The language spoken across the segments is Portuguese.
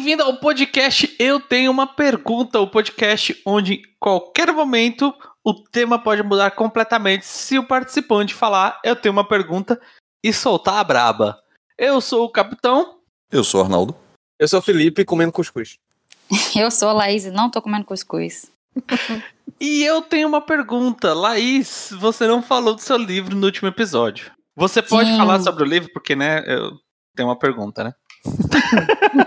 Bem-vindo ao podcast Eu Tenho uma Pergunta, o podcast onde em qualquer momento o tema pode mudar completamente se o participante falar Eu tenho uma pergunta e soltar a braba. Eu sou o capitão. Eu sou o Arnaldo. Eu sou o Felipe comendo cuscuz. Eu sou a Laís e não tô comendo cuscuz. E eu tenho uma pergunta. Laís, você não falou do seu livro no último episódio. Você pode Sim. falar sobre o livro? Porque, né, eu tenho uma pergunta, né?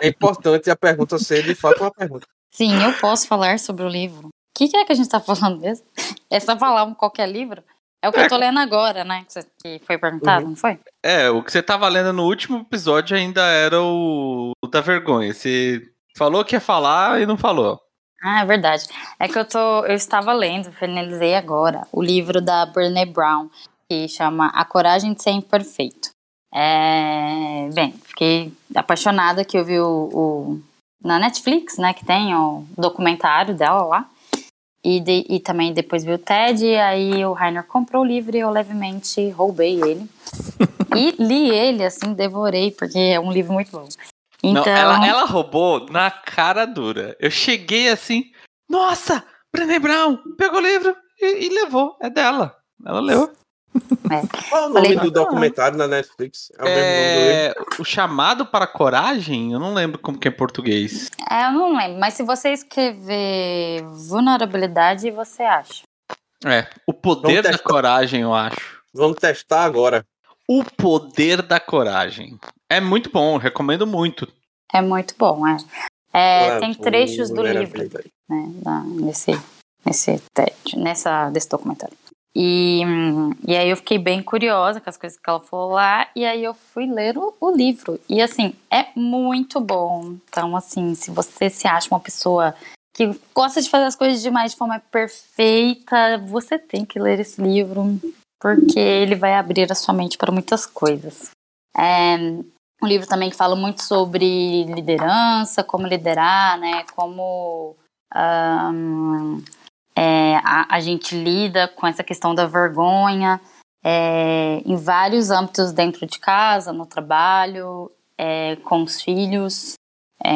É importante a pergunta ser de fato uma pergunta. Sim, eu posso falar sobre o livro. O que, que é que a gente tá falando mesmo? É só falar um qualquer livro? É o que eu tô lendo agora, né? Que foi perguntado, Uhum. não foi? É, o que você tava lendo no último episódio ainda era o, o da vergonha. Você falou que ia falar e não falou. Ah, é verdade. É que eu tô. Eu estava lendo, finalizei agora, o livro da Brené Brown, que chama A Coragem de Ser Imperfeito. É, bem, fiquei apaixonada que eu vi o, o- na Netflix, né, que tem o documentário dela lá. E, de- e também depois vi o TED, e aí o Rainer comprou o livro e eu levemente roubei ele. e li ele, assim, devorei, porque é um livro muito bom. Então, Não, ela, ela roubou na cara dura. Eu cheguei assim, nossa, Brené Brown pegou o livro e, e levou. É dela. Ela leu. Qual é o nome Falei- do documentário na Netflix? É o mesmo nome do livro? É, o chamado para coragem, eu não lembro como que é em português. É, eu não lembro, mas se você escrever vulnerabilidade, você acha. É, o poder Vamos da testar. coragem, eu acho. Vamos testar agora. O poder da coragem. É muito bom, recomendo muito. É muito bom, é. É, Ah, tem trechos do livro, né, nesse, nesse nessa, desse documentário. E, e aí eu fiquei bem curiosa com as coisas que ela falou lá, e aí eu fui ler o, o livro. E assim, é muito bom. Então, assim, se você se acha uma pessoa que gosta de fazer as coisas demais de forma perfeita, você tem que ler esse livro, porque ele vai abrir a sua mente para muitas coisas. É, um livro também que fala muito sobre liderança, como liderar, né? Como ahn, é, a, a gente lida com essa questão da vergonha é, em vários âmbitos dentro de casa, no trabalho, é, com os filhos. é,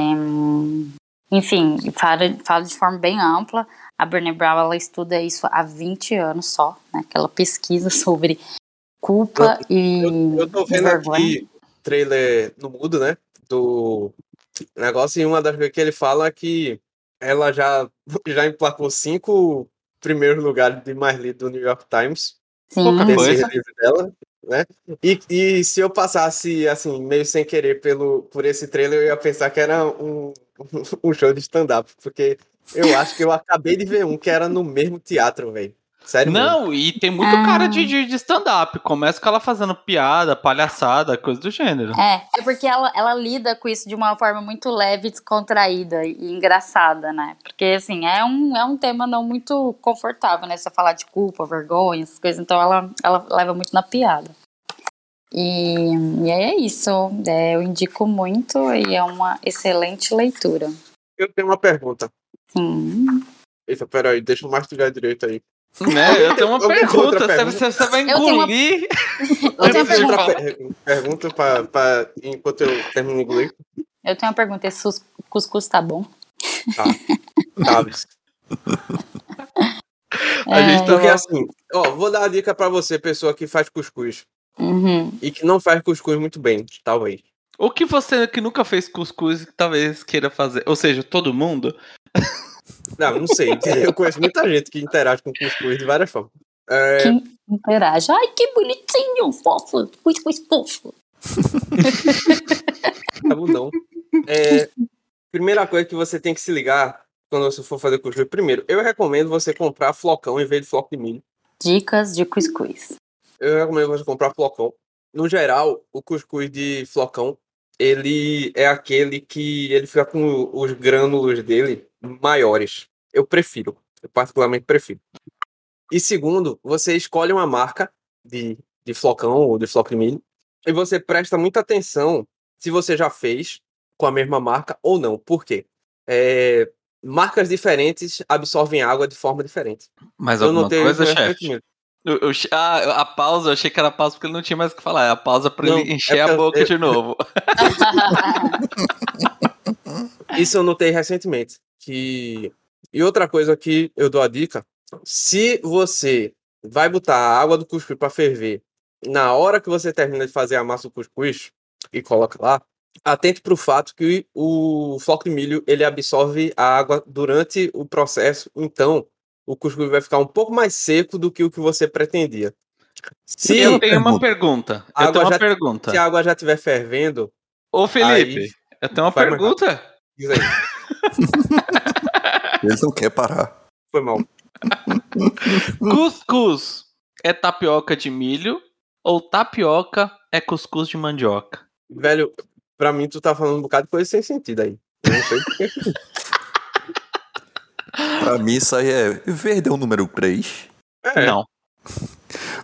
enfim, fala, fala de forma bem ampla. A Brené Brown ela estuda isso há 20 anos só, né? Que ela pesquisa sobre culpa e Eu, eu tô vendo vergonha. aqui trailer no mudo, né? Do negócio, e uma das coisas que ele fala é que ela já, já emplacou cinco primeiros lugares de mais lido do New York Times. Sim, Pouca coisa. livro dela, né? E, e se eu passasse, assim, meio sem querer pelo, por esse trailer, eu ia pensar que era um, um show de stand-up, porque eu acho que eu acabei de ver um que era no mesmo teatro, velho. Sério mesmo. Não, e tem muito Ah. cara de, de, de stand-up. Começa com ela fazendo piada, palhaçada, coisa do gênero. É, é porque ela, ela lida com isso de uma forma muito leve, descontraída e engraçada, né? Porque, assim, é um, é um tema não muito confortável, né? Você falar de culpa, vergonha, essas coisas. Então, ela, ela leva muito na piada. E, e aí é isso. É, eu indico muito e é uma excelente leitura. Eu tenho uma pergunta. Sim. Eita, peraí, deixa eu mastigar direito aí. Né? Eu tenho uma Eu tenho pergunta. Você, pergunta. você- vai Eu tenho uma- engolir. Eu tenho uma Antes de pergunta. falar. Outra per- pergunta pra, pra, enquanto eu termino de engolir. Eu tenho uma pergunta. Esse cuscuz tá bom? Chaves. A gente tá Porque assim, ó, vou dar uma dica pra você, pessoa que faz cuscuz. Uhum. E que não faz cuscuz muito bem, talvez. O que você que nunca fez cuscuz talvez queira fazer? Ou seja, todo mundo? Não, não sei. Eu conheço muita gente que interage com cuscuz de várias formas. É, Que interage. Ai, que bonitinho, fofo. Cuscuz fofo. tá bom, não. É, primeira coisa que você tem que se ligar quando você for fazer cuscuz. Primeiro, eu recomendo você comprar flocão em vez de floco de milho. Dicas de cuscuz. Eu recomendo você comprar flocão. No geral, o cuscuz de flocão, ele é aquele que ele fica com os grânulos dele maiores. Eu prefiro. Eu particularmente prefiro. E segundo, você escolhe uma marca de, de flocão ou de floco de milho e você presta muita atenção se você já fez com a mesma marca ou não. Por quê? É, marcas diferentes absorvem água de forma diferente. Mais Eu alguma coisa, chefe? Eu- eu che- ah, a pausa, eu achei que era a pausa porque ele não tinha mais o que falar. É a pausa pra Não, ele encher é a boca eu- de novo. Isso eu notei recentemente. Que... E outra coisa que eu dou a dica: se você vai botar a água do cuscuz para ferver na hora que você termina de fazer a massa do cuscuz e coloca lá, atente para o fato que o floco de milho ele absorve a água durante o processo, então o cuscuz vai ficar um pouco mais seco do que o que você pretendia. Se eu tenho uma pergunta, eu tenho uma já, pergunta. Se a água já estiver fervendo, ô Felipe, aí, eu tenho uma pergunta. Diz aí. Ele não quer parar. Foi mal. cuscuz é tapioca de milho ou tapioca é cuscuz de mandioca? Velho, pra mim tu tá falando um bocado de coisa sem sentido aí. Eu não sei porque. Pra mim isso aí é. Verde é o número 3. É. Não.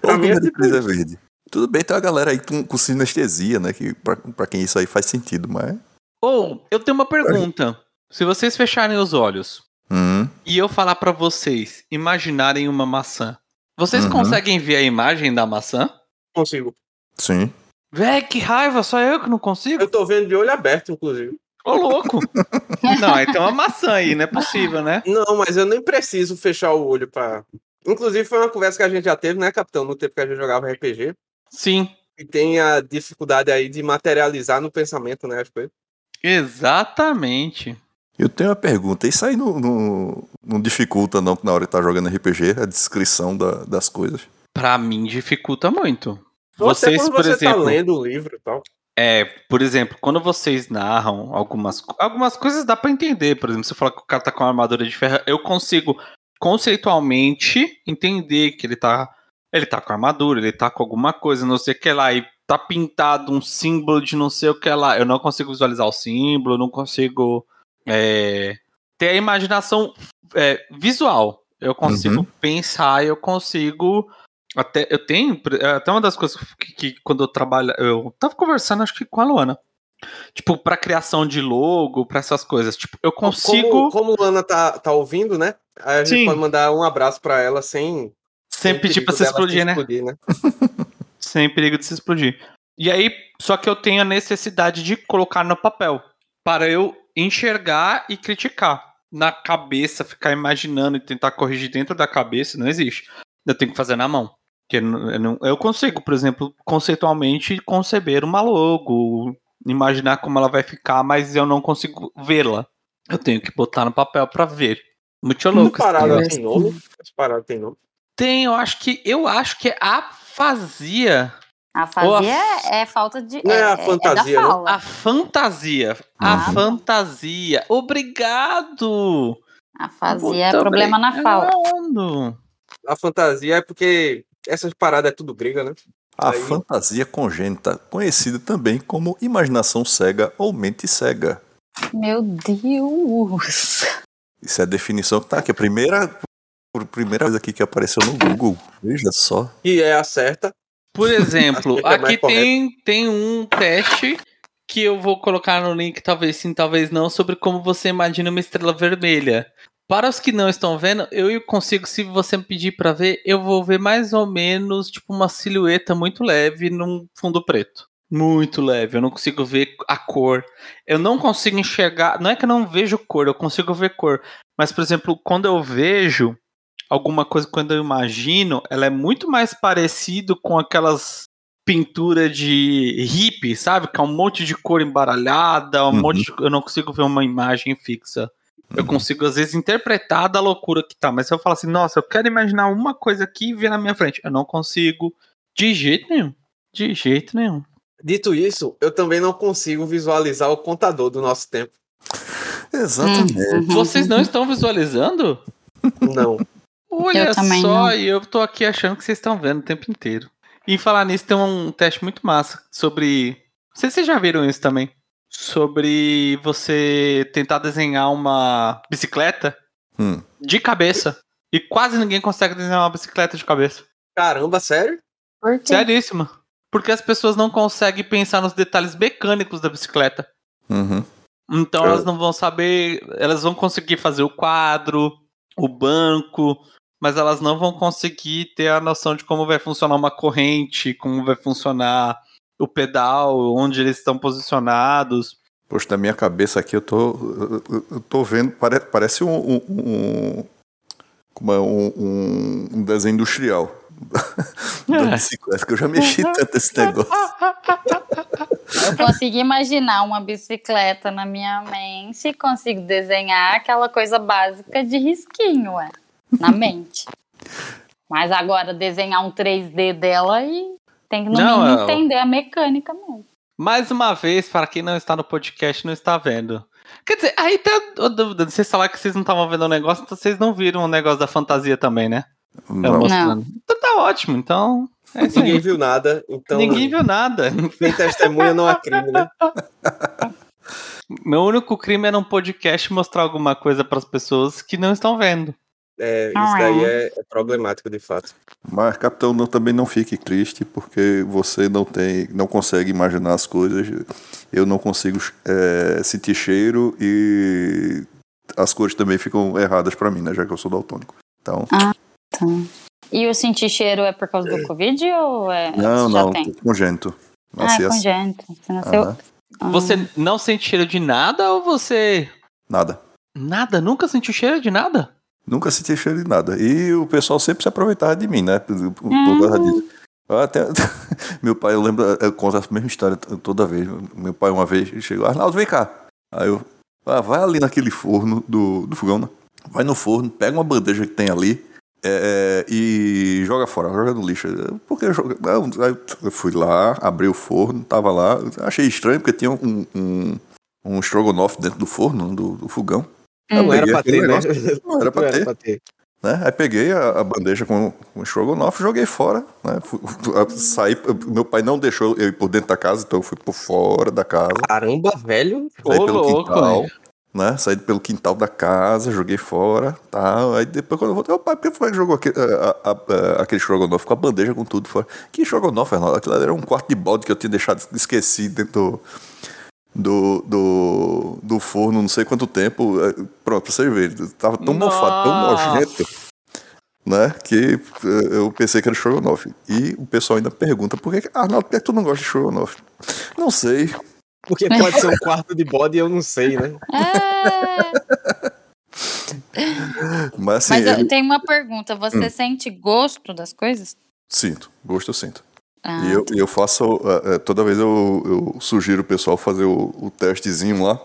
o é número é 3 é verde. Tudo bem, tem uma galera aí com, com sinestesia, né? Que pra, pra quem isso aí faz sentido, mas. Ou, oh, eu tenho uma pergunta. Se vocês fecharem os olhos hum. e eu falar para vocês imaginarem uma maçã, vocês uhum. conseguem ver a imagem da maçã? Consigo. Sim. Véi, que raiva, só eu que não consigo? Eu tô vendo de olho aberto, inclusive. Ô, louco! não, então é uma maçã aí, não é possível, né? Não, mas eu nem preciso fechar o olho pra. Inclusive, foi uma conversa que a gente já teve, né, capitão? No tempo que a gente jogava RPG. Sim. E tem a dificuldade aí de materializar no pensamento, né, as coisas. Exatamente. Eu tenho uma pergunta. Isso aí não, não, não dificulta, não, na hora de estar tá jogando RPG, a descrição da, das coisas? Pra mim, dificulta muito. Você, vocês, por você tá exemplo. Tá lendo o livro e tal. É, por exemplo, quando vocês narram algumas, algumas coisas dá para entender. Por exemplo, você fala que o cara tá com uma armadura de ferro, eu consigo conceitualmente entender que ele tá ele tá com armadura, ele tá com alguma coisa, não sei o que lá, e tá pintado um símbolo de não sei o que lá. Eu não consigo visualizar o símbolo, não consigo é, ter a imaginação é, visual. Eu consigo uhum. pensar, eu consigo. Até, eu tenho. É, até uma das coisas que, que, quando eu trabalho. Eu tava conversando, acho que com a Luana. Tipo, pra criação de logo, pra essas coisas. Tipo, eu consigo. Como, como Luana tá, tá ouvindo, né? Aí a gente Sim. pode mandar um abraço pra ela sem. Sem, sem pedir pra se explodir, né? explodir, né? sem perigo de se explodir. E aí, só que eu tenho a necessidade de colocar no papel. Para eu enxergar e criticar. Na cabeça, ficar imaginando e tentar corrigir dentro da cabeça, não existe. Eu tenho que fazer na mão. Que eu, eu consigo, por exemplo, conceitualmente conceber uma logo, imaginar como ela vai ficar, mas eu não consigo vê-la. Eu tenho que botar no papel para ver. Muito louco. Parada tem nome? Parada tem nome? Tem, eu acho que eu acho que é afasia. Afasia a... é falta de. Não é, é a fantasia. É a fantasia. Ah. A fantasia. Obrigado! Afasia é problema na fala. A fantasia é porque essas paradas é tudo grega, né? A Aí... fantasia congênita, conhecida também como imaginação cega ou mente cega. Meu Deus! Isso é a definição que tá aqui. A primeira, a primeira coisa aqui que apareceu no Google. Veja só. E é a certa. Por exemplo, é aqui tem, tem um teste que eu vou colocar no link, talvez sim, talvez não, sobre como você imagina uma estrela vermelha. Para os que não estão vendo, eu consigo, se você me pedir para ver, eu vou ver mais ou menos tipo uma silhueta muito leve num fundo preto. Muito leve, eu não consigo ver a cor. Eu não consigo enxergar. Não é que eu não vejo cor, eu consigo ver cor. Mas, por exemplo, quando eu vejo, alguma coisa quando eu imagino, ela é muito mais parecido com aquelas pinturas de hippie, sabe? Que é um monte de cor embaralhada, um uhum. monte de... eu não consigo ver uma imagem fixa. Eu uhum. consigo, às vezes, interpretar da loucura que tá. Mas se eu falar assim, nossa, eu quero imaginar uma coisa aqui e ver na minha frente. Eu não consigo. De jeito nenhum. De jeito nenhum. Dito isso, eu também não consigo visualizar o contador do nosso tempo. Exatamente. Uhum. Vocês não estão visualizando? Não. Olha eu só, e eu tô aqui achando que vocês estão vendo o tempo inteiro. E falar nisso, tem um teste muito massa sobre. Não sei se vocês já viram isso também. Sobre você tentar desenhar uma bicicleta hum. de cabeça. E quase ninguém consegue desenhar uma bicicleta de cabeça. Caramba, sério? Por quê? Seríssimo. Porque as pessoas não conseguem pensar nos detalhes mecânicos da bicicleta. Uhum. Então elas não vão saber. Elas vão conseguir fazer o quadro, o banco, mas elas não vão conseguir ter a noção de como vai funcionar uma corrente, como vai funcionar o pedal, onde eles estão posicionados. Poxa, na minha cabeça aqui eu tô, eu, tô vendo, pare, parece um, um, um, como é, um, um, desenho industrial da bicicleta, que eu já mexi tanto esse negócio. Eu consigo imaginar uma bicicleta na minha mente e consigo desenhar aquela coisa básica de risquinho, ué, na mente. Mas agora desenhar um 3D dela e tem que no Não, mínimo é- entender a mecânica mesmo. Mais uma vez, para quem não está no podcast, não está vendo. Quer dizer, aí tá a dúvida. Vocês falaram que vocês não estavam vendo o negócio, então vocês não viram o negócio da fantasia também, né? Eu Não. mostrando. Então tá ótimo, então. É Ninguém viu nada, então Ninguém viu nada. quem testemunha não há crime, né? Meu único crime era um podcast mostrar alguma coisa para as pessoas que não estão vendo. É, isso Ah, daí é. é, é problemático de fato. Mas, capitão, não, também não fique triste, porque você não tem, não consegue imaginar as coisas. Eu não consigo é, sentir cheiro e as cores também ficam erradas pra mim, né? Já que eu sou daltônico. Então, Então. E o sentir cheiro é por causa do Covid ou é. não, já não, tem? congênito. Ah, Nasci é assim. congênito. Você nasceu. Ah. Você não sente cheiro de nada ou você. Nada. Nada? Nunca sentiu cheiro de nada? Nunca senti cheiro de nada. E o pessoal sempre se aproveitava de mim, né? Por, por Hum. causa disso. Até, meu pai, eu lembro, eu conto a mesma história toda vez. Meu pai uma vez chegou, Arnaldo, vem cá. Aí eu, ah, vai ali naquele forno do, do fogão, né? Vai no forno, pega uma bandeja que tem ali é, e joga fora, joga no lixo. Eu, Por que joga? Não, aí eu fui lá, abri o forno, tava lá. Achei estranho porque tinha um, um, um estrogonofe dentro do forno, do, do fogão. Não, Peguei era pra aquele ter, né? Não era pra ter. ter. né? Aí peguei a, a bandeja com, com o estrogonofe, joguei fora, né? Fui- saí, meu pai não deixou eu ir por dentro da casa, então eu fui por fora da casa, Caramba, velho. saí Ô, pelo louco, quintal, velho. né? Saí pelo quintal da casa, joguei fora, tal. Aí depois quando eu voltei, o pai, por que foi que jogou aquele, a- a- a- aquele estrogonofe com a bandeja com tudo fora? Que estrogonofe, Arnaldo? Aquilo era um quarto de bode que eu tinha deixado esquecido dentro do, do, do, do forno, não sei quanto tempo. É, Pronto, pra você ver, tava tão mofado, tão Nossa. nojento né? Que eh, eu pensei que era estrogonofe. E o pessoal ainda pergunta, por que, que- Arnaldo, por que tu não gosta de estrogonofe? Não sei. Porque pode ser um quarto de bode e eu não sei, né? É, Mas assim, mas eu ele- tenho uma pergunta. Você Hum. sente gosto das coisas? sinto, gosto eu sinto. Ah, E eu, e eu faço, eh, eh, toda vez eu, eu sugiro o pessoal fazer o, o testezinho lá.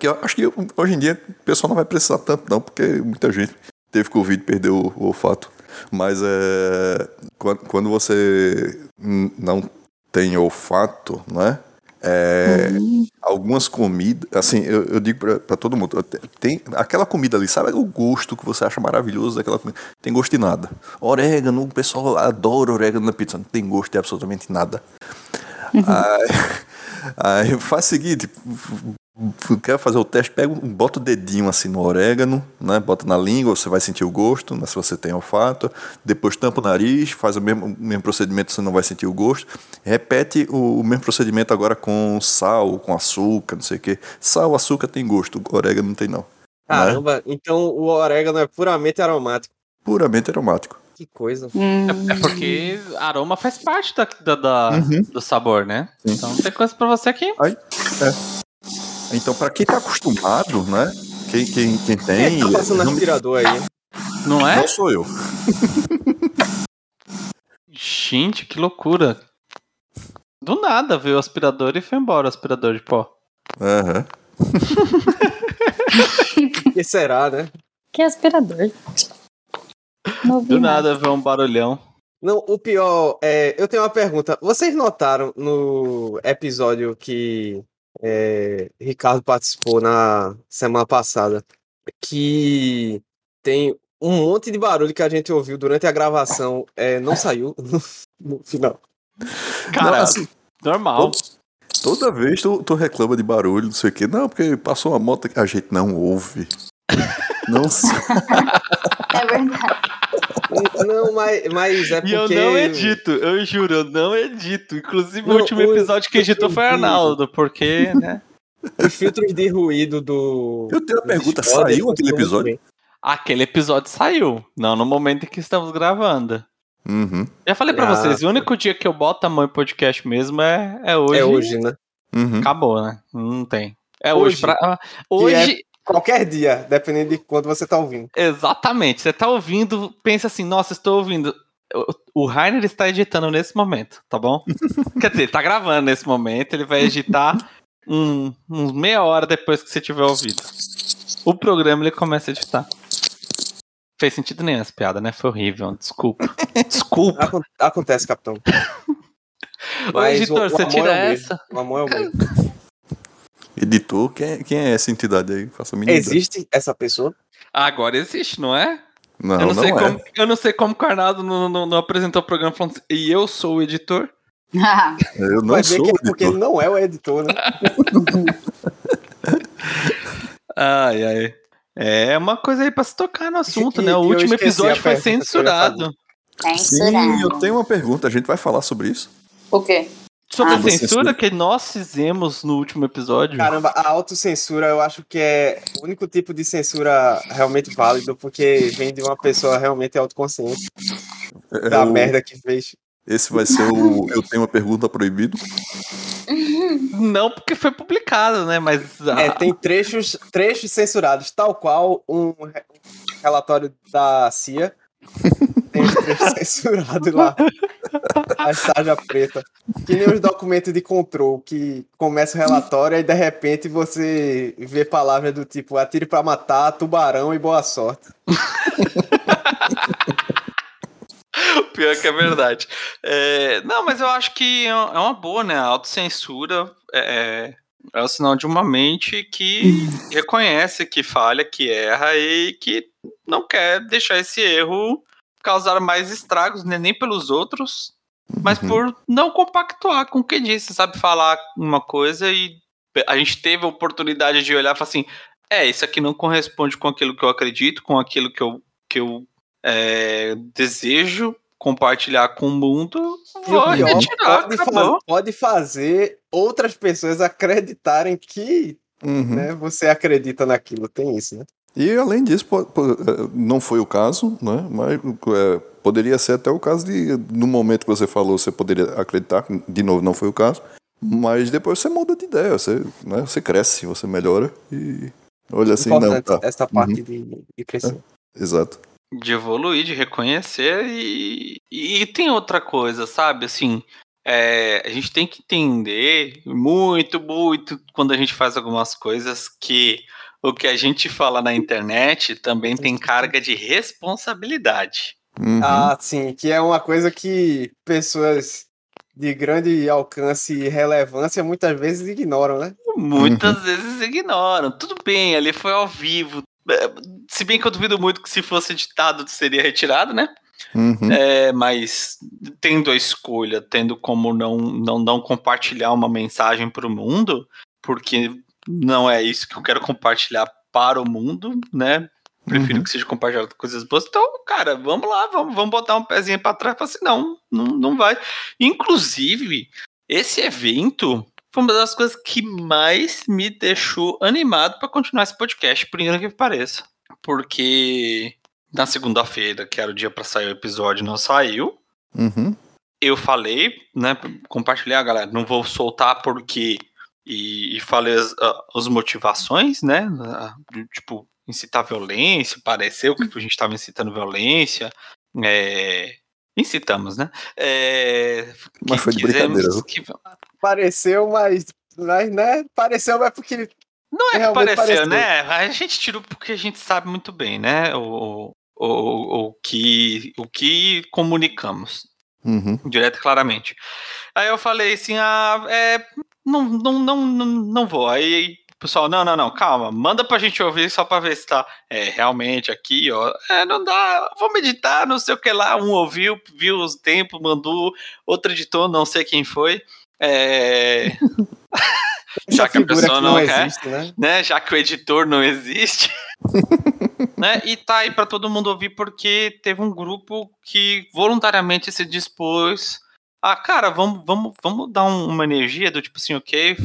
Eu acho que hoje em dia o pessoal não vai precisar tanto não, porque muita gente teve Covid e perdeu o, o olfato. Mas é, quando, quando você não tem olfato, né? É, algumas comidas, assim, eu, eu digo pra, pra todo mundo, te- tem aquela comida ali, sabe o gosto que você acha maravilhoso daquela comida? Tem gosto de nada. Orégano, o pessoal adora orégano na pizza, não tem gosto de absolutamente nada. Aí, aí faz o seguinte, quer fazer o teste, pega, um- bota o dedinho assim no orégano, né? Bota na língua, você vai sentir o gosto, né, se você tem olfato. Depois tampa o nariz, faz o mesmo, o mesmo procedimento, você não vai sentir o gosto. Repete o, o mesmo procedimento agora com sal, com açúcar, não sei o que. Sal, açúcar tem gosto, o orégano não tem não. Né? Caramba, então o orégano é puramente aromático. Puramente aromático. Que coisa. hum, É porque aroma faz parte da, da- da- Uhum. do sabor, né? Sim. Então tem coisa pra você aqui. Então, para quem tá acostumado, né? Quem, quem, quem Quem tem. é que tá passando não, aspirador aí? Não é? não sou eu. Gente, que loucura. Do nada veio o aspirador e foi embora o aspirador de pó. Aham. O que será, né? que aspirador. Não ouvi Do nada veio um barulhão. Não, o pior é. Eu tenho uma pergunta. Vocês notaram no episódio que é, Ricardo participou na semana passada que tem um monte de barulho que a gente ouviu durante a gravação é, não saiu no, no final. Cara, Não, assim, normal. Toda vez tu, tu reclama de barulho, não sei o quê. Não, porque passou uma moto que a gente não ouve. Não sei. É verdade. Não, mas, mas é E eu porque. não edito, eu juro, eu não edito. Inclusive, Não, o último o- episódio que editou foi Arnaldo, porque, né? Os filtros de ruído do. Eu tenho uma pergunta, Discord saiu aquele episódio? Aquele episódio saiu, não no momento em que estamos gravando. Uhum, Já falei pra Ah, vocês, o único dia que eu boto a mão em podcast mesmo é, é hoje. É hoje, né? uhum. Acabou, né? Não tem. É hoje. Hoje. pra- hoje, Qualquer dia, dependendo de quando você tá ouvindo. exatamente. Você tá ouvindo, pensa assim, nossa, estou ouvindo. O- Rainer está editando nesse momento, tá bom? Quer dizer, ele tá gravando nesse momento, ele vai editar um, uns meia hora depois que você tiver ouvido. O programa ele começa a editar. Fez sentido nenhum essa piada, né? Foi horrível, desculpa. Desculpa. Acon- Acontece, capitão. Ô, Mas editor, o- o você tira é essa? O amor é o mesmo. Editor, quem é, quem é essa entidade aí? Faça a mínima ideia. Existe essa pessoa? Agora existe, não é? Não, eu, não não, sei é. como, eu não sei como o Carnado não, não- não apresentou o programa falando assim, e eu sou o editor. Eu não Vai ver sou que é porque ele não é o editor, né? Ai, ai. É uma coisa aí pra se tocar no assunto, E- né? O último episódio foi que ia censurado. Sim, eu tenho uma pergunta. A gente vai falar sobre isso? O quê? Sobre Ah, a censura censura. que nós fizemos no último episódio. Caramba, a autocensura eu acho que é o único tipo de censura realmente válido, porque vem de uma pessoa realmente autoconsciente É, da o- merda que fez. Esse vai ser o Eu Tenho uma Pergunta Proibido. Não porque foi publicado, né? Mas É, tem trechos, trechos censurados, tal qual um re- relatório da CIA. Censurados lá. A tarja preta. Que nem os documentos de controle, que começa o relatório e de repente você vê palavras do tipo atire pra matar, tubarão e boa sorte. pior que é verdade. É, não, mas eu acho que é uma boa, né? A autocensura é, é o sinal de uma mente que reconhece que falha, que erra e que não quer deixar esse erro causar mais estragos, né? nem pelos outros, mas Uhum. por não compactuar com o que disse, sabe? Falar uma coisa e a gente teve a oportunidade de olhar e falar assim: é, isso aqui não corresponde com aquilo que eu acredito, com aquilo que eu, que eu é, desejo compartilhar com o mundo. E Vou o pior, retirar, pode, pode fazer outras pessoas acreditarem que Uhum. né, você acredita naquilo. Tem isso, né? E além disso, po- po- eh, não foi o caso, né? Mas eh, poderia ser até o caso de, no momento que você falou, você poderia acreditar, de novo, não foi o caso. Mas depois você muda de ideia, você, né, você cresce, você melhora e olha assim, não, Importante tá. essa parte de, de crescer. Exato. de evoluir, de reconhecer e, e tem outra coisa, sabe? Assim, é, a gente tem que entender muito, muito quando a gente faz algumas coisas que o que a gente fala na internet também tem carga de responsabilidade. Uhum. Ah, sim, que é uma coisa que pessoas de grande alcance e relevância muitas vezes ignoram, né? Muitas vezes ignoram. Tudo bem, ali foi ao vivo. É, Se bem que eu duvido muito que se fosse editado seria retirado, né? Uhum. É, mas tendo a escolha, tendo como não, não, não compartilhar uma mensagem para o mundo, porque não é isso que eu quero compartilhar para o mundo, né? Prefiro Uhum. que seja compartilhado coisas boas. Então, cara, vamos lá, vamos, vamos botar um pezinho para trás. Assim, não, não, não vai. Inclusive, esse evento foi uma das coisas que mais me deixou animado para continuar esse podcast, por incrível que pareça. Porque na segunda-feira, que era o dia para sair o episódio, não saiu. Uhum. Eu falei, né? Compartilhei, a galera, não vou soltar porque. E, e falei as, as motivações, né? Tipo, incitar violência, pareceu que a gente estava incitando violência. É, incitamos, né? É, Mas foi de brincadeira, que- Pareceu, mas, mas né? Pareceu, mas porque Não é que pareceu, pareceu. né? A gente tirou porque a gente sabe muito bem, né? O, o, o, que, o que comunicamos, Uhum. direto e claramente. Aí eu falei assim, ah, é, não, não, não, não, não vou. Aí o pessoal, não, não, não, calma, manda pra gente ouvir só pra ver se tá. É, realmente aqui, ó, é, não dá, vou meditar, não sei o que lá. Um ouviu, viu os tempos, mandou, outro editor, não sei quem foi. É, Já que a pessoa que não não quer. existe, né? né, já que o editor não existe, né, e tá aí para todo mundo ouvir porque teve um grupo que voluntariamente se dispôs a, cara, vamos, vamos, vamos dar um- uma energia do tipo assim, ok,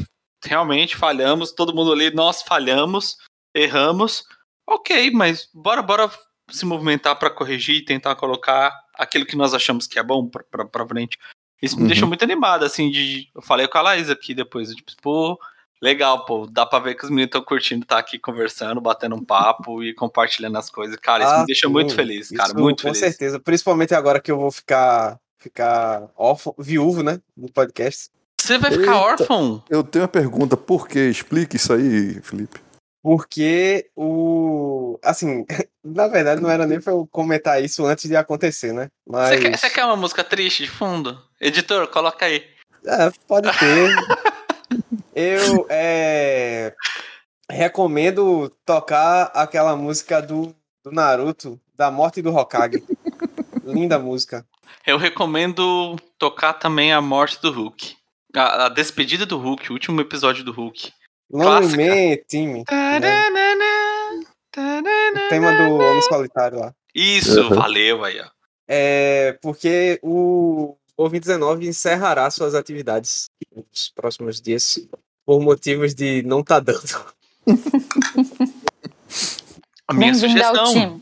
realmente falhamos, todo mundo ali, nós falhamos, erramos, ok, mas bora, bora se movimentar para corrigir e tentar colocar aquilo que nós achamos que é bom para frente. Isso me Uhum. deixou muito animado, assim, de. Eu falei com a Laís aqui depois, tipo, pô, Legal, pô. Dá pra ver que os meninos estão curtindo estar aqui conversando, batendo um papo e compartilhando as coisas. Cara, isso Ah, me deixa sim, muito feliz, cara. isso Muito com feliz. certeza. Principalmente agora que eu vou ficar, ficar órfão, viúvo, né? Do podcast. Você vai ficar Eita. órfão? Eu tenho uma pergunta, por quê? Explique isso aí, Felipe. Porque o. Assim, na verdade não era nem pra eu comentar isso antes de acontecer, né? Mas. Você, quer, você quer uma música triste de fundo? Editor, coloca aí. É, pode ter. eu é, recomendo tocar aquela música do, do Naruto, da morte do Hokage. Linda música. Eu recomendo tocar também a morte do Hulk. A, a despedida do Hulk, o último episódio do Hulk. Lonely Clássica. Man, time. O tema do Homem Solitário lá. Isso, Uhum. valeu aí, ó. É porque o Ouvinte 19 encerrará suas atividades nos próximos dias por motivos de não tá dando. A minha sugestão.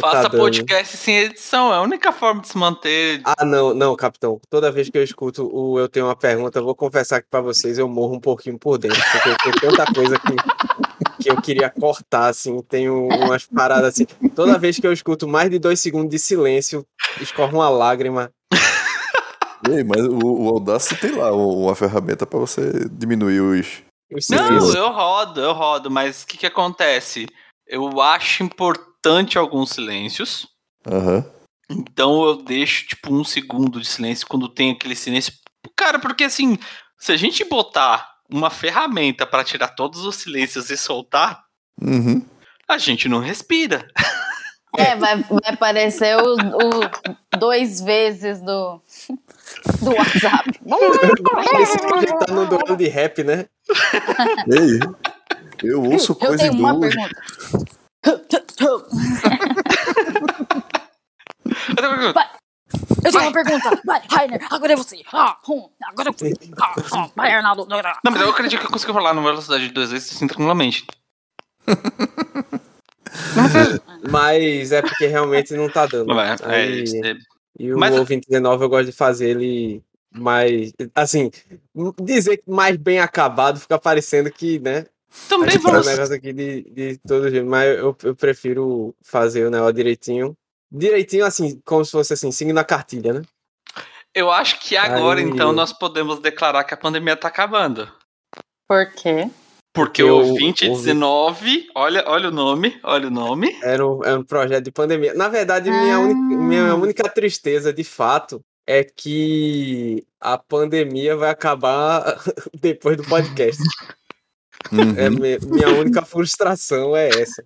Faça tá podcast sem edição. É a única forma de se manter. Ah, não, não, capitão. Toda vez que eu escuto o Eu Tenho uma Pergunta, eu vou confessar que pra vocês eu morro um pouquinho por dentro, porque tem tanta coisa que, que eu queria cortar, assim, tenho umas paradas assim. Toda vez que eu escuto mais de dois segundos de silêncio, escorre uma lágrima. Ei, mas o, o Audacity tem lá uma ferramenta pra você diminuir os. Os Não, eu rodo, eu rodo, mas o que, que acontece? Eu acho importante alguns silêncios. Aham. Então eu deixo, tipo, um segundo de silêncio quando tem aquele silêncio. Cara, porque assim, se a gente botar uma ferramenta pra tirar todos os silêncios e soltar, Uhum. a gente não respira. É, vai, vai aparecer o, o dois vezes do, do WhatsApp. Esse já tá no duelo de rap, né? Ei, eu ouço Eu coisa tenho uma pergunta. Eu tenho uma pergunta. Eu tenho uma pergunta. Vai, Rainer, agora é você. Ah, hum, agora é você. Ah, ah, vai, Arnaldo. Não, mas eu acredito que eu consigo falar numa velocidade de duas vezes assim tranquilamente. Mas é- Mas é porque realmente não tá dando. é, é, Aí- é- E o Mas- ouvinte 19 eu gosto de fazer ele mais. Assim, dizer que mais bem acabado fica parecendo que, né? Também faz vamos. um negócio aqui de, de todo jeito, mas eu, eu prefiro fazer o negócio direitinho. Direitinho, assim, como se fosse assim, seguindo a cartilha, né? Eu acho que agora, Aí- então, nós podemos declarar que a pandemia tá acabando. Por quê? Porque Porque o o- 2019, olha, olha o nome, olha o nome. Era um, era um projeto de pandemia. Na verdade, minha, única, minha Ah. única tristeza, de fato, é que a pandemia vai acabar depois do podcast. Uhum. É, mi- minha única frustração é essa.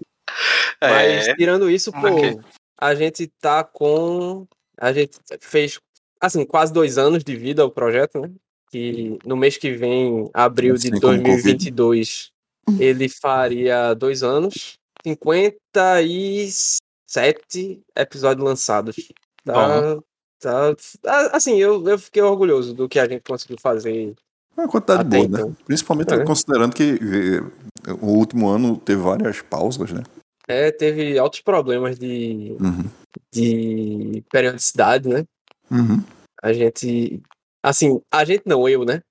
Mas É, tirando isso, pô, Ok. a gente tá com. A gente fez, assim, quase dois anos de vida o projeto, né? Que no mês que vem, abril de Assim Covid. 2022, ele faria dois anos. 57 episódios lançados. Tá. tá ah, assim, eu, eu fiquei orgulhoso do que a gente conseguiu fazer. É uma quantidade Até boa, então. né? Principalmente É. considerando que eh, o último ano teve várias pausas, né? É, teve altos problemas de, Uhum. de periodicidade, né? Uhum. A gente. Assim, a gente não, eu, né?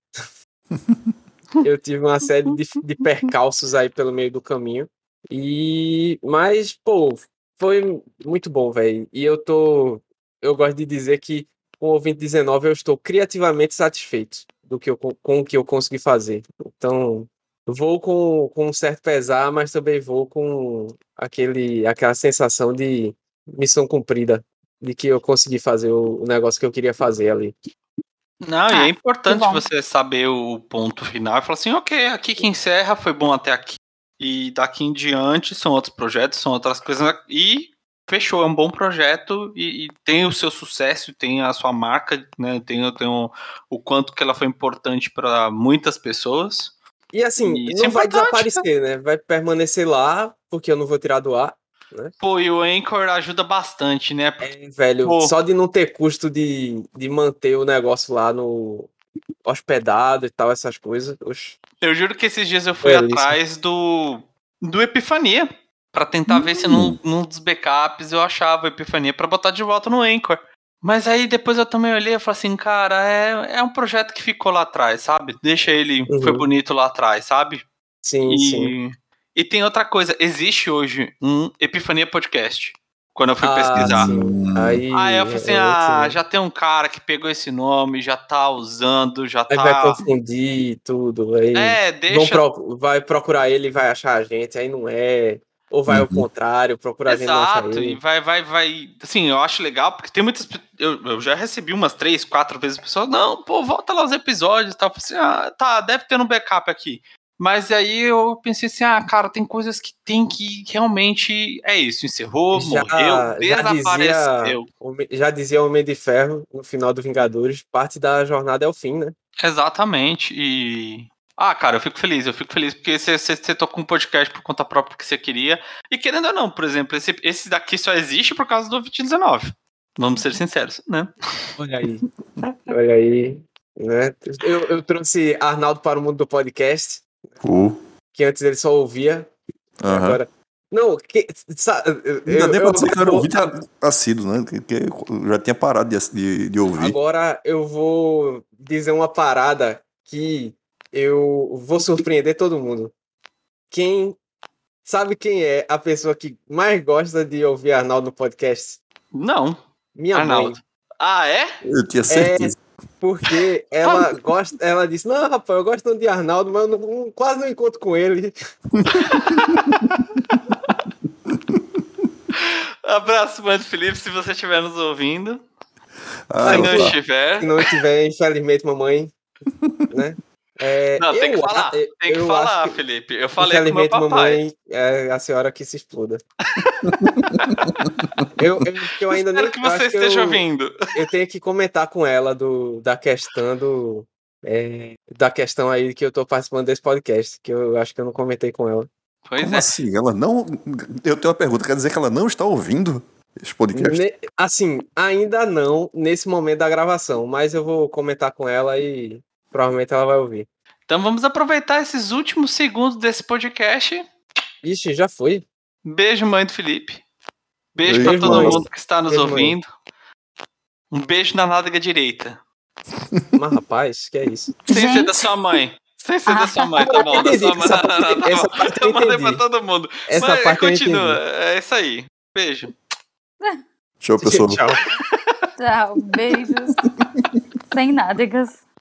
eu tive uma série de, de percalços aí pelo meio do caminho. E. Mas, pô, foi muito bom, velho. E eu tô. Eu gosto de dizer que com o ouvinte 19 eu estou criativamente satisfeito do que eu, com o que eu consegui fazer. Então, vou com, com um certo pesar, mas também vou com aquele, aquela sensação de missão cumprida. De que eu consegui fazer o, o negócio que eu queria fazer ali. Não, e Ah, é importante que bom. você saber o ponto final e falar assim, ok, aqui que encerra, foi bom até aqui. E daqui em diante são outros projetos, são outras coisas. E fechou, é um bom projeto e, e tem o seu sucesso, tem a sua marca, né? Tem, tem o, o quanto que ela foi importante para muitas pessoas. E assim, é não vai desaparecer, né? Vai permanecer lá, porque eu não vou tirar do ar. Pô, e o Anchor ajuda bastante, né? Porque É, velho, Pô. só de não ter custo de, de manter o negócio lá no hospedado e tal, essas coisas. oxe. Eu juro que esses dias eu fui atrás do, do Epifania. Pra tentar ver se num, num dos backups eu achava o Epifania pra botar de volta no Anchor. Mas aí depois eu também olhei e falei assim, cara, é, é um projeto que ficou lá atrás, sabe? Deixa ele, Uhum. foi bonito lá atrás, sabe? Sim, sim. E, e tem outra coisa, existe hoje um Epifania Podcast. Quando eu fui Ah, pesquisar. sim. Aí, Aí eu falei assim, é, ah, sim. já tem um cara que pegou esse nome, já tá usando, já Aí vai tá. confundir tudo. Aí É, deixa. pro- vai procurar ele e vai achar a gente, aí não é. Ou vai ao Uhum. contrário, procurar e Exato, e vai, vai, vai. Assim, eu acho legal, porque tem muitas. Eu, eu já recebi umas três, quatro vezes pessoas. Não, pô, volta lá os episódios e tal. Assim, ah, tá, deve ter um backup aqui. Mas aí eu pensei assim, ah, cara, tem coisas que tem que realmente. É isso, encerrou, Já- morreu, já desapareceu. dizia- Homem- Já dizia o Homem de Ferro no final do Vingadores, parte da jornada é o fim, né? Exatamente. E. Ah, cara, eu fico feliz, eu fico feliz porque você, você, você tocou um podcast por conta própria que você queria. E querendo ou não, por exemplo, esse, esse daqui só existe por causa do 2019. Vamos ser sinceros, né? Olha aí. Olha aí. Né? Eu, eu trouxe Arnaldo para o mundo do podcast, Uh, que antes ele só ouvia. aham. Agora. Não, que, sa- eu, Ainda nem eu- pode ser que eu era eu- ouvinte assíduo, né? Que, que eu já tinha parado de, de, de ouvir. Agora eu vou dizer uma parada que eu vou surpreender todo mundo. Quem sabe quem é a pessoa que mais gosta de ouvir Arnaldo no podcast? Não, Minha Arnaldo. mãe. Ah, é? Eu tinha certeza. Porque ela gosta, ela disse: "Não, rapaz, eu gosto tanto de Arnaldo, mas eu não- quase não encontro com ele". Abraço, mãe do Felipe, se você estiver nos ouvindo. Ah, se não estiver. Se não tiver, infelizmente, mamãe, né? É, Não, tem que eu falar. a- Tem que eu falar, que- Felipe. Eu falei com meu papai. mamãe é a senhora que se exploda. eu, eu, eu ainda Espero nem que eu você esteja eu, ouvindo. eu tenho que comentar com ela do, da questão do. é, da questão aí que eu tô participando desse podcast, que eu acho que eu não comentei com ela. Pois Como é. assim? Ela não. Eu tenho uma pergunta, quer dizer que ela não está ouvindo esse podcast? Ne- assim, ainda não nesse momento da gravação, mas eu vou comentar com ela e provavelmente ela vai ouvir. Então vamos aproveitar esses últimos segundos desse podcast. Ixi, já foi. Beijo, mãe do Felipe. Beijo Beijo, pra todo mãe. mundo que está nos Beijo, mãe. ouvindo. Um beijo na nádega direita. Mas rapaz, que é isso? Sem ser da sua mãe. Sem ser da Ah. sua mãe, tá bom? Da sua mãe. Essa parte- tá essa bom. parte eu Eu mandei pra todo mundo. Essa Mas parte continua. É isso aí. Beijo. Tchau, pessoal. Tchau. Tchau, beijos. Sem nádegas.